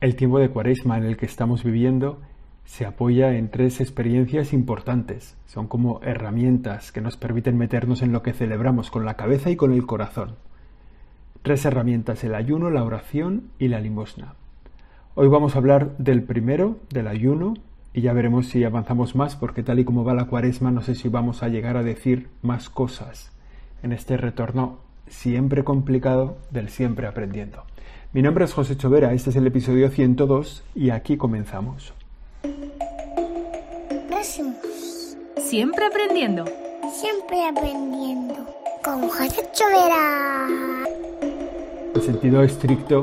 El tiempo de cuaresma en el que estamos viviendo se apoya en tres experiencias importantes. Son como herramientas que nos permiten meternos en lo que celebramos con la cabeza y con el corazón. Tres herramientas, el ayuno, la oración y la limosna. Hoy vamos a hablar del primero, del ayuno, y ya veremos si avanzamos más, porque tal y como va la cuaresma, no sé si vamos a llegar a decir más cosas en este retorno siempre complicado del siempre aprendiendo. Mi nombre es José Chovera, este es el episodio 102 y aquí comenzamos. Siempre aprendiendo. Siempre aprendiendo. Con José Chovera. En sentido estricto,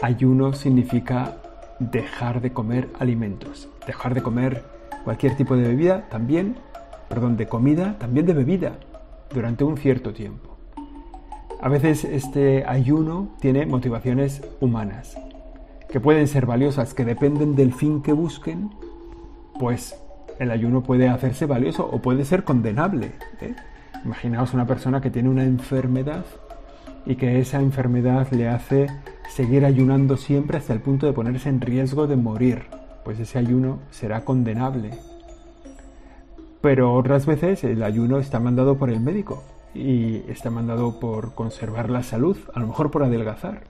ayuno significa dejar de comer alimentos, dejar de comer cualquier tipo de bebida, también, perdón, de comida, también de bebida, durante un cierto tiempo. A veces este ayuno tiene motivaciones humanas, que pueden ser valiosas, que dependen del fin que busquen, pues el ayuno puede hacerse valioso o puede ser condenable. ¿eh? Imaginaos una persona que tiene una enfermedad y que esa enfermedad le hace seguir ayunando siempre hasta el punto de ponerse en riesgo de morir, pues ese ayuno será condenable. Pero otras veces el ayuno está mandado por el médico y está mandado por conservar la salud, a lo mejor por adelgazar.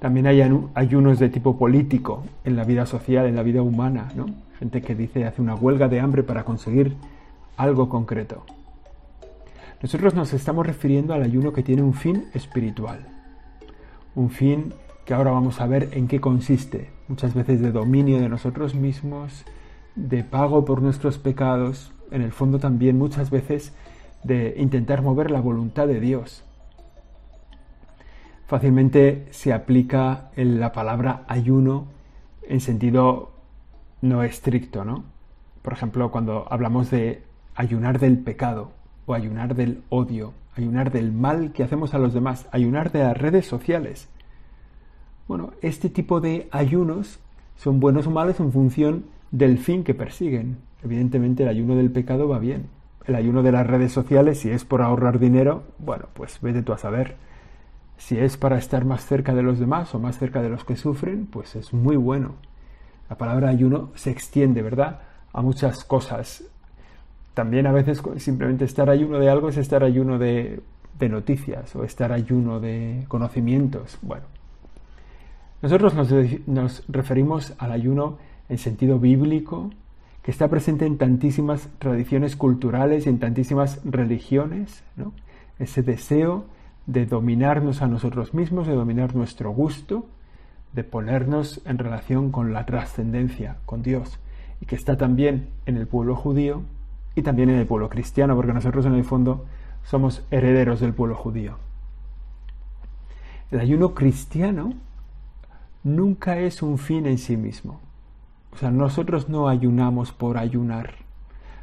También hay ayunos de tipo político en la vida social, en la vida humana, ¿no? Gente que dice hace una huelga de hambre para conseguir algo concreto. Nosotros nos estamos refiriendo al ayuno que tiene un fin espiritual. Un fin que ahora vamos a ver en qué consiste. Muchas veces de dominio de nosotros mismos, de pago por nuestros pecados, en el fondo también muchas veces de intentar mover la voluntad de Dios. Fácilmente se aplica en la palabra ayuno en sentido no estricto, ¿no? Por ejemplo, cuando hablamos de ayunar del pecado o ayunar del odio, ayunar del mal que hacemos a los demás, ayunar de las redes sociales. Bueno, este tipo de ayunos son buenos o malos en función del fin que persiguen. Evidentemente el ayuno del pecado va bien, el ayuno de las redes sociales, si es por ahorrar dinero, bueno, pues vete tú a saber. Si es para estar más cerca de los demás o más cerca de los que sufren, pues es muy bueno. La palabra ayuno se extiende, ¿verdad? A muchas cosas. También a veces simplemente estar ayuno de algo es estar ayuno de, noticias o estar ayuno de conocimientos. Bueno, nosotros nos, nos referimos al ayuno en sentido bíblico, que está presente en tantísimas tradiciones culturales y en tantísimas religiones, ese deseo de dominarnos a nosotros mismos, de dominar nuestro gusto, de ponernos en relación con la trascendencia, con Dios, y que está también en el pueblo judío y también en el pueblo cristiano, porque nosotros en el fondo somos herederos del pueblo judío. El ayuno cristiano nunca es un fin en sí mismo. O sea, nosotros no ayunamos por ayunar.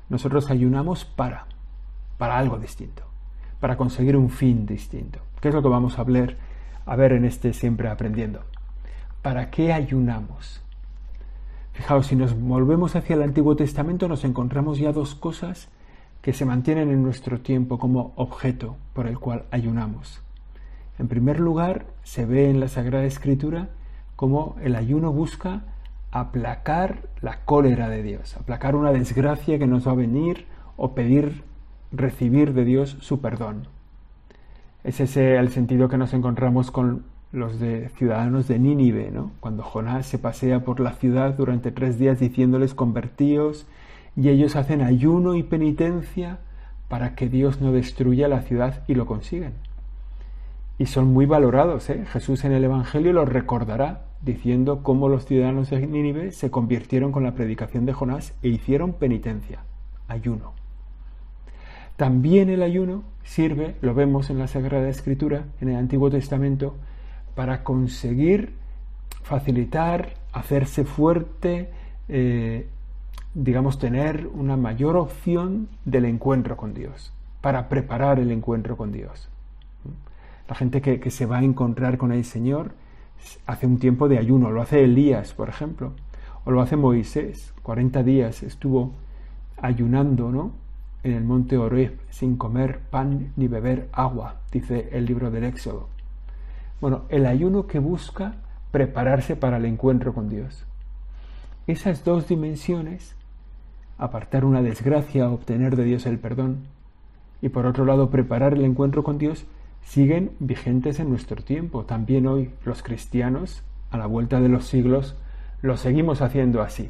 Nosotros ayunamos para, para algo distinto, para conseguir un fin distinto. ¿Qué es lo que vamos a hablar, a ver en este siempre aprendiendo? ¿Para qué ayunamos? Fijaos, si nos volvemos hacia el Antiguo Testamento nos encontramos ya dos cosas que se mantienen en nuestro tiempo como objeto por el cual ayunamos. En primer lugar, se ve en la Sagrada Escritura cómo el ayuno busca aplacar la cólera de Dios, aplacar una desgracia que nos va a venir o pedir recibir de Dios su perdón. Es ese el sentido que nos encontramos con los de ciudadanos de Nínive, ¿no? cuando Jonás se pasea por la ciudad durante tres días diciéndoles convertíos y ellos hacen ayuno y penitencia para que Dios no destruya la ciudad y lo consigan. Y son muy valorados. ¿eh? Jesús en el Evangelio los recordará diciendo cómo los ciudadanos de Nínive se convirtieron con la predicación de Jonás e hicieron penitencia, ayuno. También el ayuno sirve, lo vemos en la Sagrada Escritura, en el Antiguo Testamento, para conseguir facilitar, hacerse fuerte, eh, digamos, tener una mayor opción del encuentro con Dios, para preparar el encuentro con Dios. La gente que, que se va a encontrar con el Señor hace un tiempo de ayuno, lo hace Elías, por ejemplo, o lo hace Moisés, 40 días estuvo ayunando, ¿no? En el monte Oreb, sin comer pan ni beber agua, dice el libro del Éxodo. Bueno, el ayuno que busca prepararse para el encuentro con Dios. Esas dos dimensiones, apartar una desgracia, obtener de Dios el perdón, y por otro lado preparar el encuentro con Dios, siguen vigentes en nuestro tiempo. También hoy los cristianos, a la vuelta de los siglos, lo seguimos haciendo así.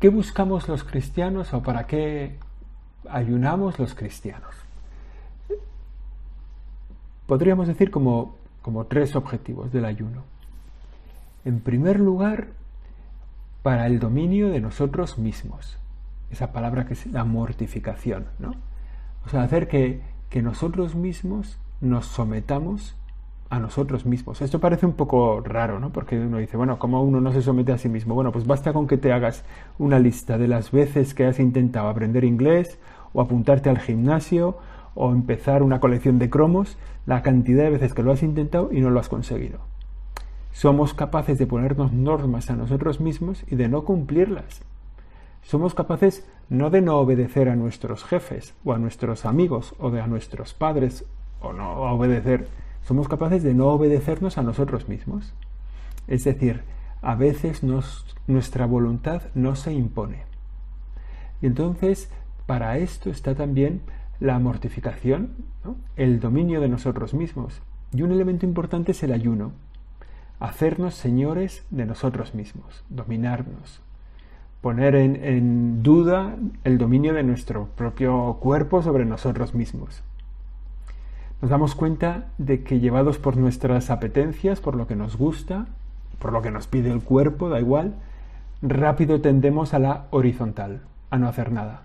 ¿Qué buscamos los cristianos o para qué ayunamos los cristianos? Podríamos decir como, como tres objetivos del ayuno. En primer lugar, para el dominio de nosotros mismos. Esa palabra que es la mortificación, ¿no? O sea, hacer que, que nosotros mismos nos sometamos a nosotros mismos. Esto parece un poco raro, ¿no? Porque uno dice, bueno, ¿cómo uno no se somete a sí mismo? Bueno, pues basta con que te hagas una lista de las veces que has intentado aprender inglés o apuntarte al gimnasio o empezar una colección de cromos, la cantidad de veces que lo has intentado y no lo has conseguido. Somos capaces de ponernos normas a nosotros mismos y de no cumplirlas. Somos capaces no de no obedecer a nuestros jefes o a nuestros amigos o de a nuestros padres o no obedecer somos capaces de no obedecernos a nosotros mismos. Es decir, a veces nuestra voluntad no se impone. Y entonces, para esto está también la mortificación, el dominio de nosotros mismos. Y un elemento importante es el ayuno, hacernos señores de nosotros mismos, dominarnos, poner en, duda el dominio de nuestro propio cuerpo sobre nosotros mismos nos damos cuenta de que llevados por nuestras apetencias, por lo que nos gusta, por lo que nos pide el cuerpo, da igual, rápido tendemos a la horizontal, a no hacer nada.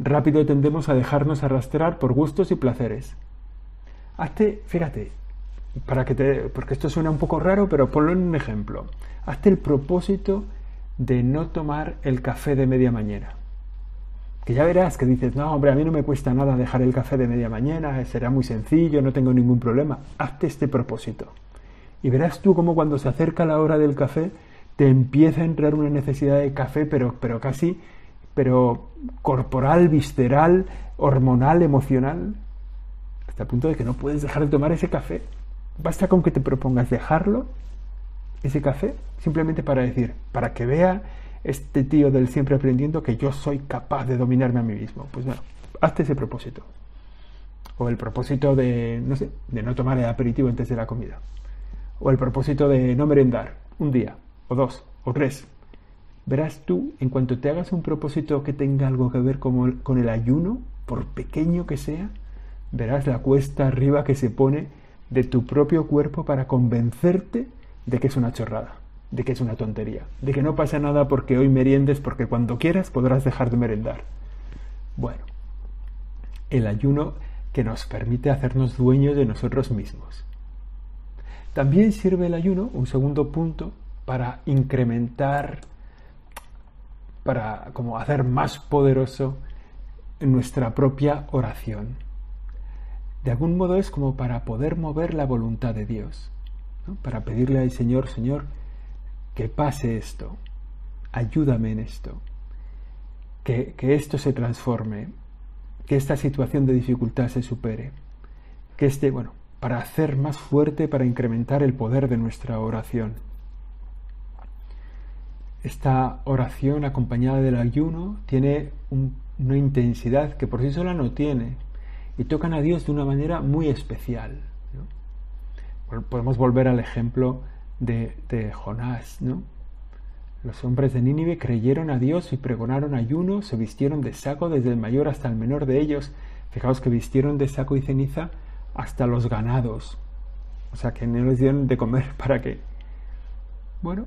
Rápido tendemos a dejarnos arrastrar por gustos y placeres. Hazte, fíjate, para que te, porque esto suena un poco raro, pero ponlo en un ejemplo. Hazte el propósito de no tomar el café de media mañana que ya verás que dices, no, hombre, a mí no me cuesta nada dejar el café de media mañana, será muy sencillo, no tengo ningún problema. Hazte este propósito. Y verás tú cómo cuando se acerca la hora del café, te empieza a entrar una necesidad de café, pero, pero casi, pero corporal, visceral, hormonal, emocional, hasta el punto de que no puedes dejar de tomar ese café. Basta con que te propongas dejarlo, ese café, simplemente para decir, para que vea este tío del siempre aprendiendo que yo soy capaz de dominarme a mí mismo. Pues bueno, hazte ese propósito. O el propósito de, no sé, de no tomar el aperitivo antes de la comida. O el propósito de no merendar un día, o dos, o tres. Verás tú, en cuanto te hagas un propósito que tenga algo que ver con con el ayuno, por pequeño que sea, verás la cuesta arriba que se pone de tu propio cuerpo para convencerte de que es una chorrada de que es una tontería, de que no pasa nada porque hoy meriendes porque cuando quieras podrás dejar de merendar. Bueno, el ayuno que nos permite hacernos dueños de nosotros mismos. También sirve el ayuno, un segundo punto, para incrementar, para como hacer más poderoso nuestra propia oración. De algún modo es como para poder mover la voluntad de Dios, para pedirle al Señor, Señor, que pase esto, ayúdame en esto, que, esto se transforme, que esta situación de dificultad se supere, que este, bueno, para hacer más fuerte, para incrementar el poder de nuestra oración. Esta oración acompañada del ayuno tiene una intensidad que por sí sola no tiene y tocan a Dios de una manera muy especial. Podemos volver al ejemplo de, Jonás, ¿no? Los hombres de Nínive creyeron a Dios y pregonaron ayuno, se vistieron de saco desde el mayor hasta el menor de ellos. Fijaos que vistieron de saco y ceniza hasta los ganados. O sea, que no les dieron de comer para qué. Bueno,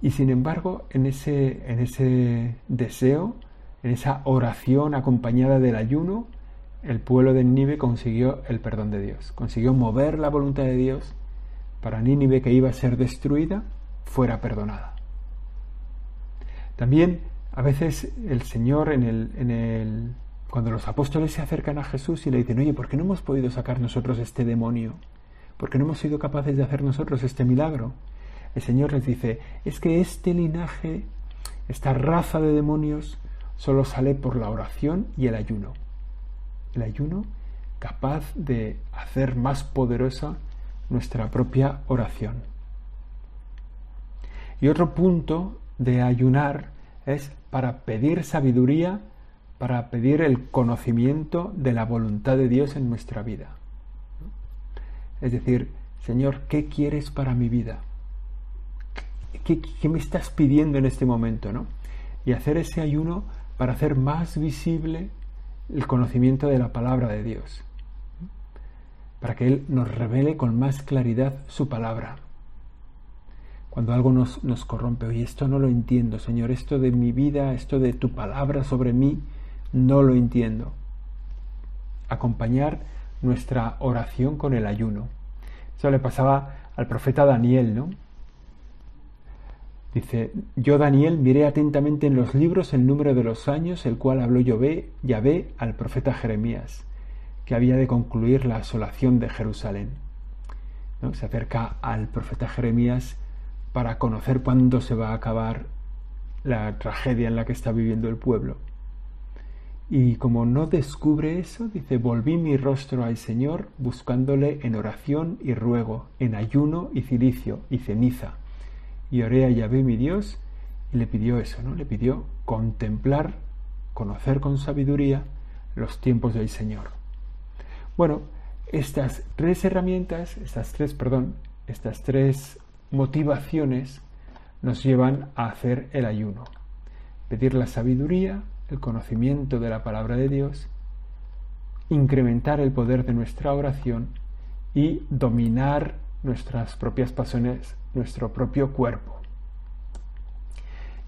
y sin embargo, en ese, en ese deseo, en esa oración acompañada del ayuno, el pueblo de Nínive consiguió el perdón de Dios, consiguió mover la voluntad de Dios para Nínive que iba a ser destruida fuera perdonada. También a veces el Señor en el, en el cuando los apóstoles se acercan a Jesús y le dicen, oye, ¿por qué no hemos podido sacar nosotros este demonio? ¿Por qué no hemos sido capaces de hacer nosotros este milagro? El Señor les dice, es que este linaje, esta raza de demonios, solo sale por la oración y el ayuno. El ayuno capaz de hacer más poderosa nuestra propia oración. Y otro punto de ayunar es para pedir sabiduría, para pedir el conocimiento de la voluntad de Dios en nuestra vida. Es decir, Señor, ¿qué quieres para mi vida? ¿Qué, me estás pidiendo en este momento? ¿no? Y hacer ese ayuno para hacer más visible el conocimiento de la palabra de Dios, para que Él nos revele con más claridad su palabra. Cuando algo nos, nos corrompe, oye, esto no lo entiendo, Señor, esto de mi vida, esto de tu palabra sobre mí, no lo entiendo. Acompañar nuestra oración con el ayuno. Eso le pasaba al profeta Daniel, ¿no? Dice, yo Daniel miré atentamente en los libros el número de los años el cual habló Yahvé, Yahvé al profeta Jeremías, que había de concluir la asolación de Jerusalén. ¿No? Se acerca al profeta Jeremías para conocer cuándo se va a acabar la tragedia en la que está viviendo el pueblo. Y como no descubre eso, dice, volví mi rostro al Señor buscándole en oración y ruego, en ayuno y cilicio y ceniza. Y oré a Yahvé mi Dios y le pidió eso, ¿no? Le pidió contemplar, conocer con sabiduría los tiempos del Señor. Bueno, estas tres herramientas, estas tres, perdón, estas tres motivaciones nos llevan a hacer el ayuno. Pedir la sabiduría, el conocimiento de la palabra de Dios, incrementar el poder de nuestra oración y dominar nuestras propias pasiones, nuestro propio cuerpo.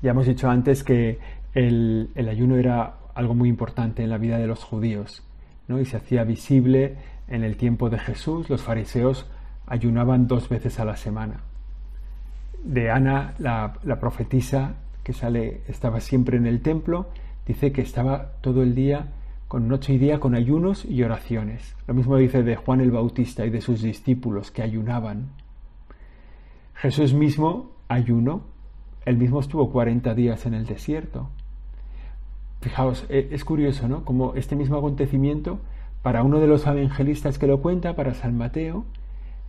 Ya hemos dicho antes que el, ayuno era algo muy importante en la vida de los judíos ¿no? y se hacía visible en el tiempo de Jesús. Los fariseos ayunaban dos veces a la semana. De Ana, la, la profetisa que sale, estaba siempre en el templo dice que estaba todo el día con noche y día con ayunos y oraciones. Lo mismo dice de Juan el Bautista y de sus discípulos que ayunaban. Jesús mismo ayunó, él mismo estuvo 40 días en el desierto. Fijaos, e, es curioso, ¿no? Como este mismo acontecimiento, para uno de los evangelistas que lo cuenta, para San Mateo,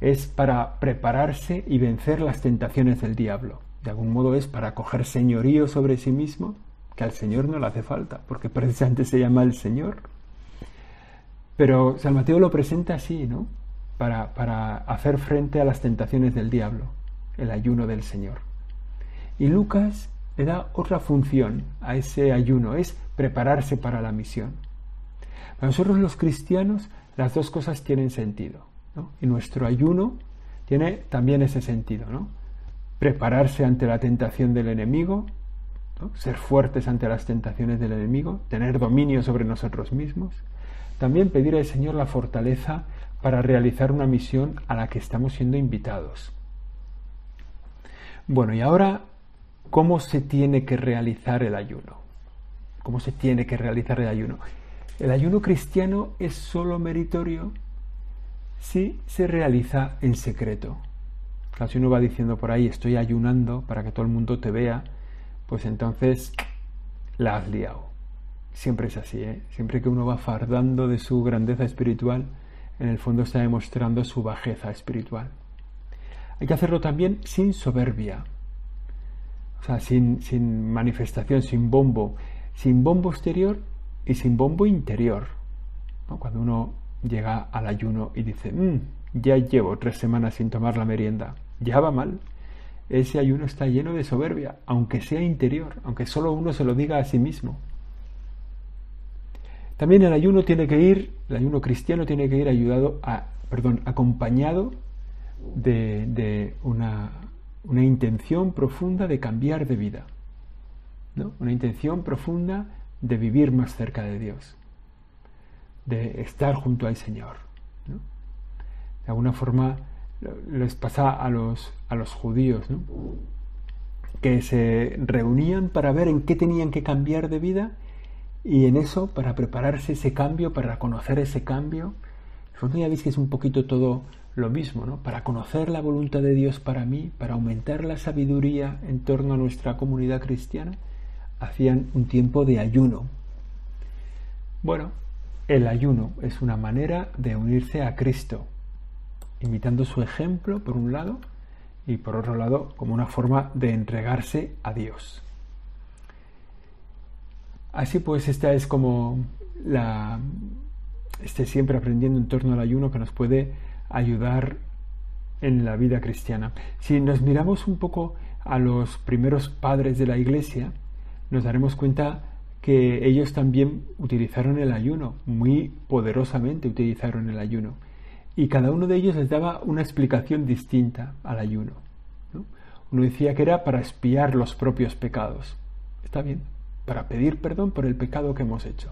es para prepararse y vencer las tentaciones del diablo. De algún modo es para coger señorío sobre sí mismo que al Señor no le hace falta, porque precisamente se llama el Señor. Pero San Mateo lo presenta así, ¿no? Para, para hacer frente a las tentaciones del diablo, el ayuno del Señor. Y Lucas le da otra función a ese ayuno, es prepararse para la misión. Para nosotros los cristianos las dos cosas tienen sentido. Y nuestro ayuno tiene también ese sentido, ¿no? Prepararse ante la tentación del enemigo ser fuertes ante las tentaciones del enemigo, tener dominio sobre nosotros mismos. También pedir al Señor la fortaleza para realizar una misión a la que estamos siendo invitados. Bueno, y ahora, ¿cómo se tiene que realizar el ayuno? ¿Cómo se tiene que realizar el ayuno? El ayuno cristiano es solo meritorio si se realiza en secreto. Casi uno va diciendo por ahí, estoy ayunando para que todo el mundo te vea, pues entonces la has liado. Siempre es así, ¿eh? Siempre que uno va fardando de su grandeza espiritual, en el fondo está demostrando su bajeza espiritual. Hay que hacerlo también sin soberbia, o sea, sin, sin manifestación, sin bombo, sin bombo exterior y sin bombo interior. Cuando uno llega al ayuno y dice, mm, ya llevo tres semanas sin tomar la merienda, ya va mal, ese ayuno está lleno de soberbia, aunque sea interior, aunque solo uno se lo diga a sí mismo. También el ayuno tiene que ir, el ayuno cristiano tiene que ir ayudado a, perdón, acompañado de, una, una, intención profunda de cambiar de vida, ¿no? una intención profunda de vivir más cerca de Dios, de estar junto al Señor. De alguna forma, les pasa a los, a los judíos, que se reunían para ver en qué tenían que cambiar de vida y en eso, para prepararse ese cambio, para conocer ese cambio, ya veis que es un poquito todo lo mismo, ¿no? Para conocer la voluntad de Dios para mí, para aumentar la sabiduría en torno a nuestra comunidad cristiana, hacían un tiempo de ayuno. Bueno, el ayuno es una manera de unirse a Cristo, imitando su ejemplo, por un lado, y por otro lado, como una forma de entregarse a Dios. Así pues, esta es como la, este siempre aprendiendo en torno al ayuno que nos puede ayudar en la vida cristiana. Si nos miramos un poco a los primeros padres de la iglesia, nos daremos cuenta que ellos también utilizaron el ayuno, muy poderosamente utilizaron el ayuno. Y cada uno de ellos les daba una explicación distinta al ayuno. Uno decía que era para espiar los propios pecados. Está bien, para pedir perdón por el pecado que hemos hecho.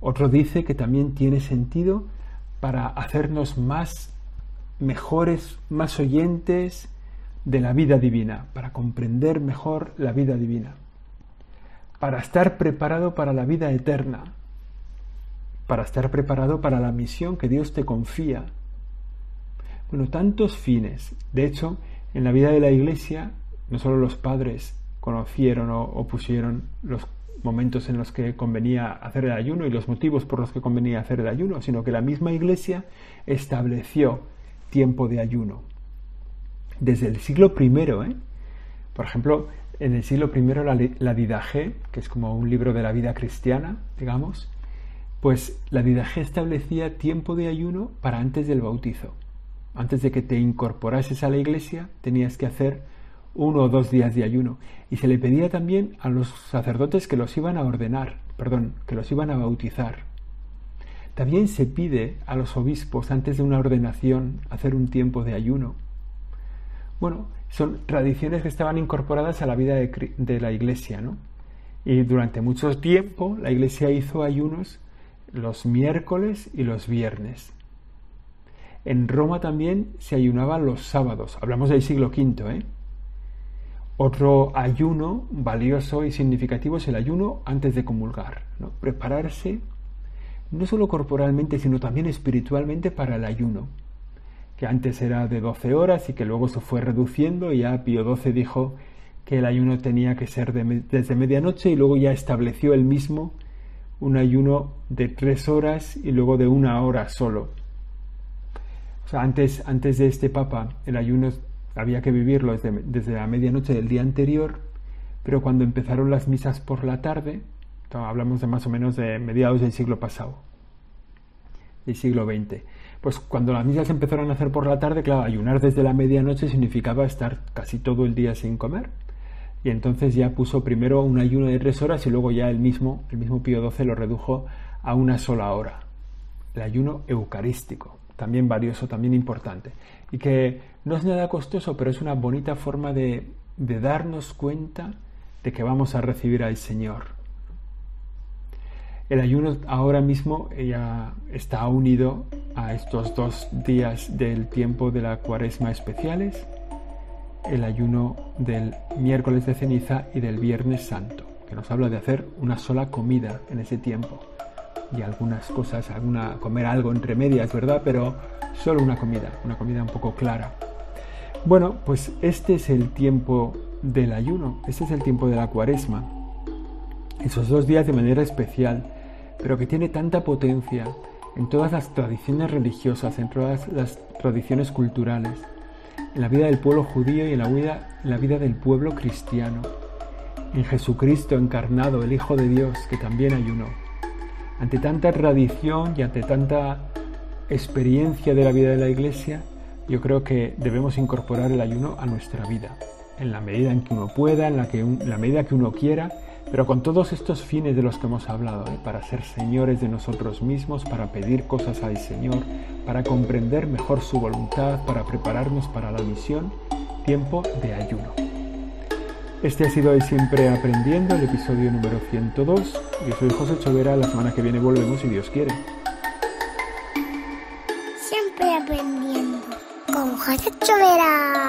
Otro dice que también tiene sentido para hacernos más mejores, más oyentes de la vida divina, para comprender mejor la vida divina, para estar preparado para la vida eterna, para estar preparado para la misión que Dios te confía. Bueno, tantos fines. De hecho, en la vida de la Iglesia, no solo los padres conocieron o, pusieron los momentos en los que convenía hacer el ayuno y los motivos por los que convenía hacer el ayuno, sino que la misma Iglesia estableció tiempo de ayuno. Desde el siglo I, ¿eh? por ejemplo, en el siglo I la, la Didaje, que es como un libro de la vida cristiana, digamos, pues la Didaje establecía tiempo de ayuno para antes del bautizo. Antes de que te incorporases a la iglesia, tenías que hacer uno o dos días de ayuno. Y se le pedía también a los sacerdotes que los iban a ordenar, perdón, que los iban a bautizar. También se pide a los obispos antes de una ordenación hacer un tiempo de ayuno. Bueno, son tradiciones que estaban incorporadas a la vida de, la iglesia, ¿no? Y durante mucho tiempo la iglesia hizo ayunos los miércoles y los viernes. En Roma también se ayunaba los sábados. Hablamos del siglo V, ¿eh? Otro ayuno valioso y significativo es el ayuno antes de comulgar. ¿no? Prepararse no solo corporalmente, sino también espiritualmente para el ayuno, que antes era de 12 horas y que luego se fue reduciendo y ya Pío XII dijo que el ayuno tenía que ser desde medianoche y luego ya estableció el mismo un ayuno de tres horas y luego de una hora solo. O sea, antes, antes de este Papa el ayuno había que vivirlo desde, desde la medianoche del día anterior, pero cuando empezaron las misas por la tarde, hablamos de más o menos de mediados del siglo pasado, del siglo XX. Pues cuando las misas empezaron a hacer por la tarde, claro, ayunar desde la medianoche significaba estar casi todo el día sin comer. Y entonces ya puso primero un ayuno de tres horas y luego ya el mismo, el mismo Pío XII lo redujo a una sola hora. El ayuno eucarístico, también valioso, también importante. Y que no es nada costoso, pero es una bonita forma de, de darnos cuenta de que vamos a recibir al Señor. El ayuno ahora mismo ya está unido a estos dos días del tiempo de la cuaresma especiales, el ayuno del miércoles de ceniza y del viernes santo, que nos habla de hacer una sola comida en ese tiempo y algunas cosas, alguna, comer algo entre medias, ¿verdad? Pero solo una comida, una comida un poco clara. Bueno, pues este es el tiempo del ayuno, este es el tiempo de la cuaresma. Esos dos días de manera especial pero que tiene tanta potencia en todas las tradiciones religiosas, en todas las tradiciones culturales, en la vida del pueblo judío y en la vida, en la vida del pueblo cristiano, en Jesucristo encarnado, el Hijo de Dios, que también ayunó. Ante tanta tradición y ante tanta experiencia de la vida de la Iglesia, yo creo que debemos incorporar el ayuno a nuestra vida, en la medida en que uno pueda, en la, que en la medida que uno quiera, pero con todos estos fines de los que hemos hablado, para ser señores de nosotros mismos, para pedir cosas al Señor, para comprender mejor su voluntad, para prepararnos para la misión, tiempo de ayuno. Este ha sido hoy siempre aprendiendo, el episodio número 102. Yo soy José Chovera, la semana que viene volvemos si Dios quiere. Siempre aprendiendo con José Chovera.